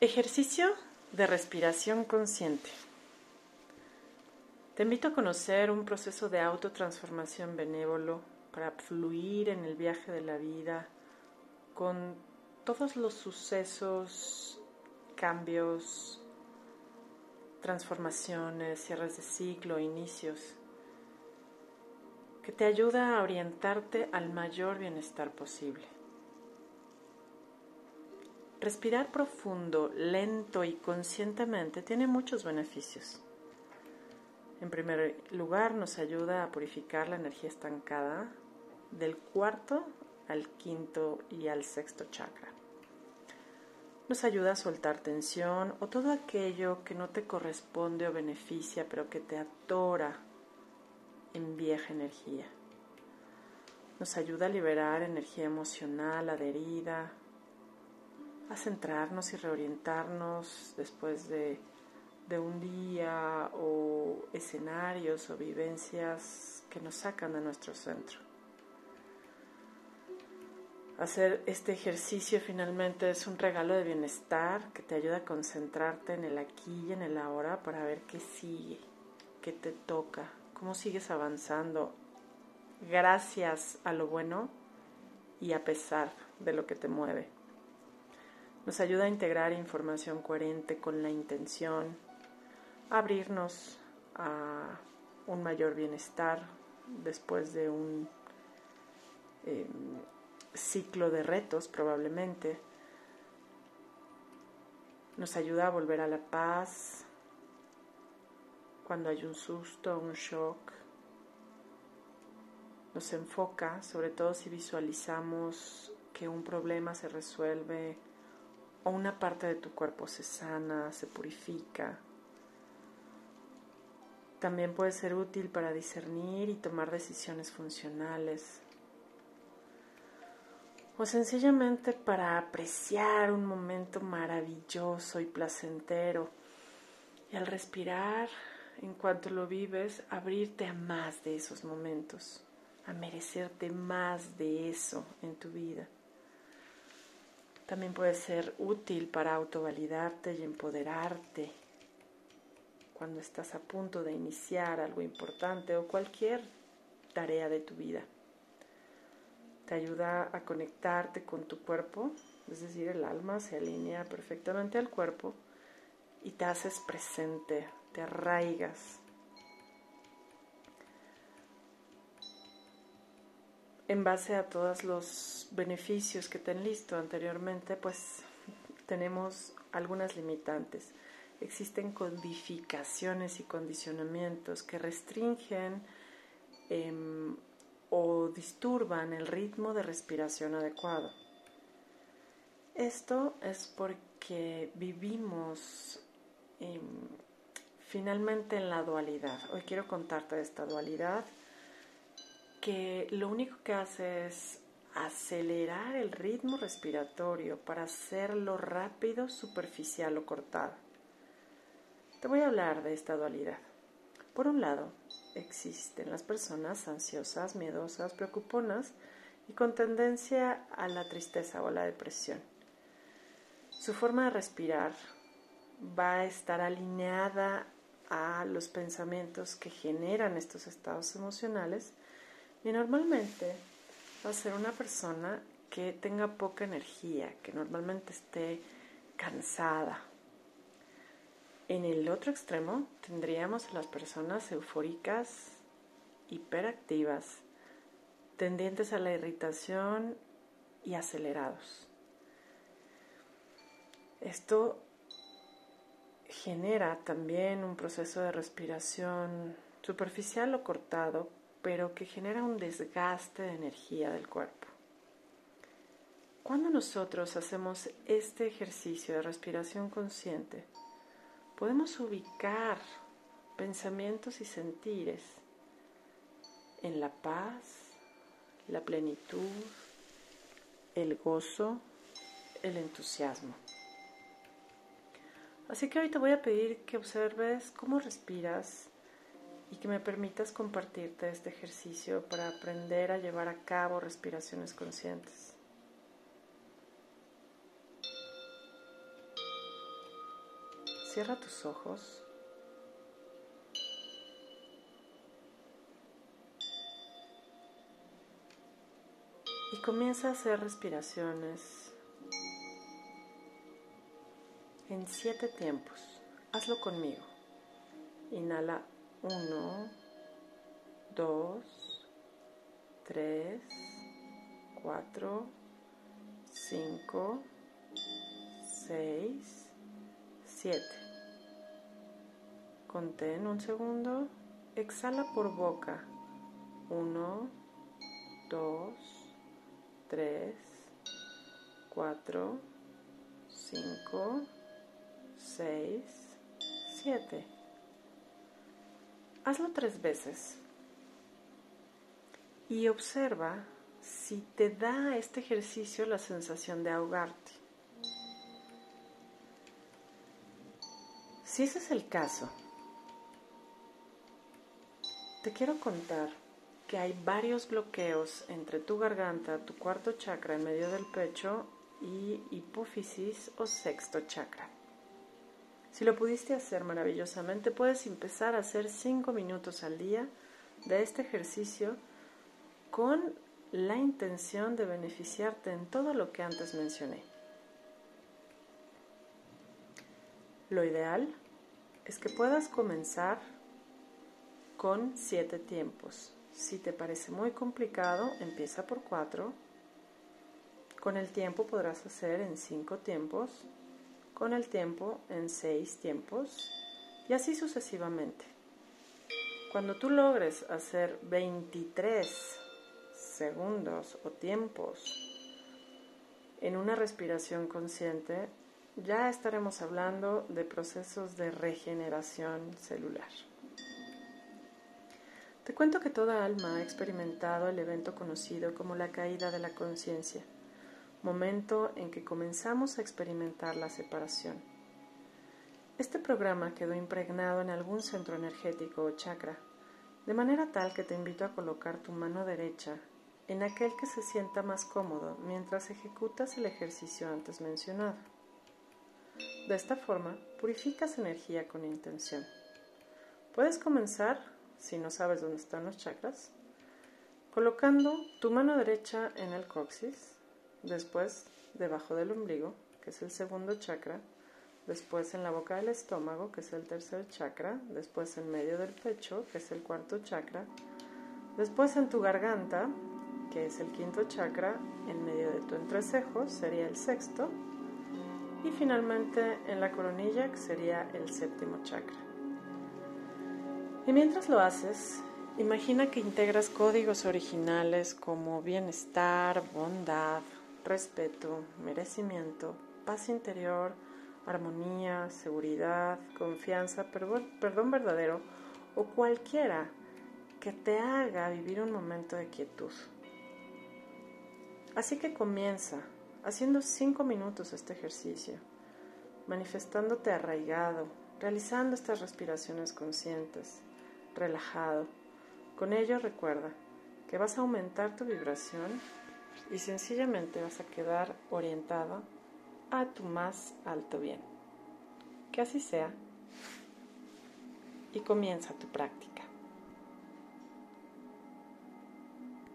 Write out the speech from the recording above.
Ejercicio de respiración consciente. Te invito a conocer un proceso de autotransformación benévolo para fluir en el viaje de la vida con todos los sucesos, cambios, transformaciones, cierres de ciclo, inicios, que te ayuda a orientarte al mayor bienestar posible. Respirar profundo, lento y conscientemente tiene muchos beneficios. En primer lugar, nos ayuda a purificar la energía estancada del cuarto al quinto y al sexto chakra. Nos ayuda a soltar tensión o todo aquello que no te corresponde o beneficia, pero que te atora en vieja energía. Nos ayuda a liberar energía emocional adherida, a centrarnos y reorientarnos después de, un día o escenarios o vivencias que nos sacan de nuestro centro. Hacer este ejercicio finalmente es un regalo de bienestar que te ayuda a concentrarte en el aquí y en el ahora para ver qué sigue, qué te toca, cómo sigues avanzando gracias a lo bueno y a pesar de lo que te mueve. Nos ayuda a integrar información coherente con la intención, abrirnos a un mayor bienestar después de un em, ciclo de retos probablemente. Nos ayuda a volver a la paz cuando hay un susto, un shock. Nos enfoca, sobre todo si visualizamos que un problema se resuelve o una parte de tu cuerpo se sana, se purifica. También puede ser útil para discernir y tomar decisiones funcionales. O sencillamente para apreciar un momento maravilloso y placentero. Y al respirar, en cuanto lo vives, abrirte a más de esos momentos, a merecerte más de eso en tu vida. También puede ser útil para autovalidarte y empoderarte cuando estás a punto de iniciar algo importante o cualquier tarea de tu vida. Te ayuda a conectarte con tu cuerpo, es decir, el alma se alinea perfectamente al cuerpo y te haces presente, te arraigas en base a todos los beneficios que te han listo anteriormente, pues tenemos algunas limitantes. Existen codificaciones y condicionamientos que restringen em, o disturban el ritmo de respiración adecuado. Esto es porque vivimos em, finalmente en la dualidad. Hoy quiero contarte de esta dualidad que lo único que hace es acelerar el ritmo respiratorio para hacerlo rápido, superficial o cortado. Te voy a hablar de esta dualidad. Por un lado, existen las personas ansiosas, miedosas, preocuponas y con tendencia a la tristeza o a la depresión. Su forma de respirar va a estar alineada a los pensamientos que generan estos estados emocionales y normalmente va a ser una persona que tenga poca energía, que normalmente esté cansada. En el otro extremo tendríamos a las personas eufóricas, hiperactivas, tendientes a la irritación y acelerados. Esto genera también un proceso de respiración superficial o cortado pero que genera un desgaste de energía del cuerpo. Cuando nosotros hacemos este ejercicio de respiración consciente, podemos ubicar pensamientos y sentires en la paz, la plenitud, el gozo, el entusiasmo. Así que hoy te voy a pedir que observes cómo respiras y que me permitas compartirte este ejercicio para aprender a llevar a cabo respiraciones conscientes. Cierra tus ojos. Y comienza a hacer respiraciones en siete tiempos. Hazlo conmigo. Inhala 1, 2, 3, 4, 5, 6, 7. Contén un segundo. Exhala por boca. 1, 2, 3, 4, 5, 6, 7. Hazlo tres veces y observa si te da este ejercicio la sensación de ahogarte. Si ese es el caso, te quiero contar que hay varios bloqueos entre tu garganta, tu cuarto chakra en medio del pecho y hipófisis o sexto chakra. Si lo pudiste hacer maravillosamente, puedes empezar a hacer 5 minutos al día de este ejercicio con la intención de beneficiarte en todo lo que antes mencioné. Lo ideal es que puedas comenzar con 7 tiempos. Si te parece muy complicado, empieza por 4. Con el tiempo podrás hacer en 5 tiempos con el tiempo en seis tiempos y así sucesivamente. Cuando tú logres hacer 23 segundos o tiempos en una respiración consciente, ya estaremos hablando de procesos de regeneración celular. Te cuento que toda alma ha experimentado el evento conocido como la caída de la conciencia momento en que comenzamos a experimentar la separación. Este programa quedó impregnado en algún centro energético o chakra, de manera tal que te invito a colocar tu mano derecha en aquel que se sienta más cómodo mientras ejecutas el ejercicio antes mencionado. De esta forma, purificas energía con intención. Puedes comenzar, si no sabes dónde están los chakras, colocando tu mano derecha en el coxis después debajo del ombligo, que es el segundo chakra, después en la boca del estómago, que es el tercer chakra, después en medio del pecho, que es el cuarto chakra, después en tu garganta, que es el quinto chakra, en medio de tu entrecejo, sería el sexto, y finalmente en la coronilla, que sería el séptimo chakra. Y mientras lo haces, imagina que integras códigos originales como bienestar, bondad, respeto, merecimiento, paz interior, armonía, seguridad, confianza, perdón, verdadero o cualquiera que te haga vivir un momento de quietud. Así que comienza haciendo cinco minutos este ejercicio, manifestándote arraigado, realizando estas respiraciones conscientes, relajado. Con ello recuerda que vas a aumentar tu vibración y sencillamente vas a quedar orientado a tu más alto bien. Que así sea y comienza tu práctica.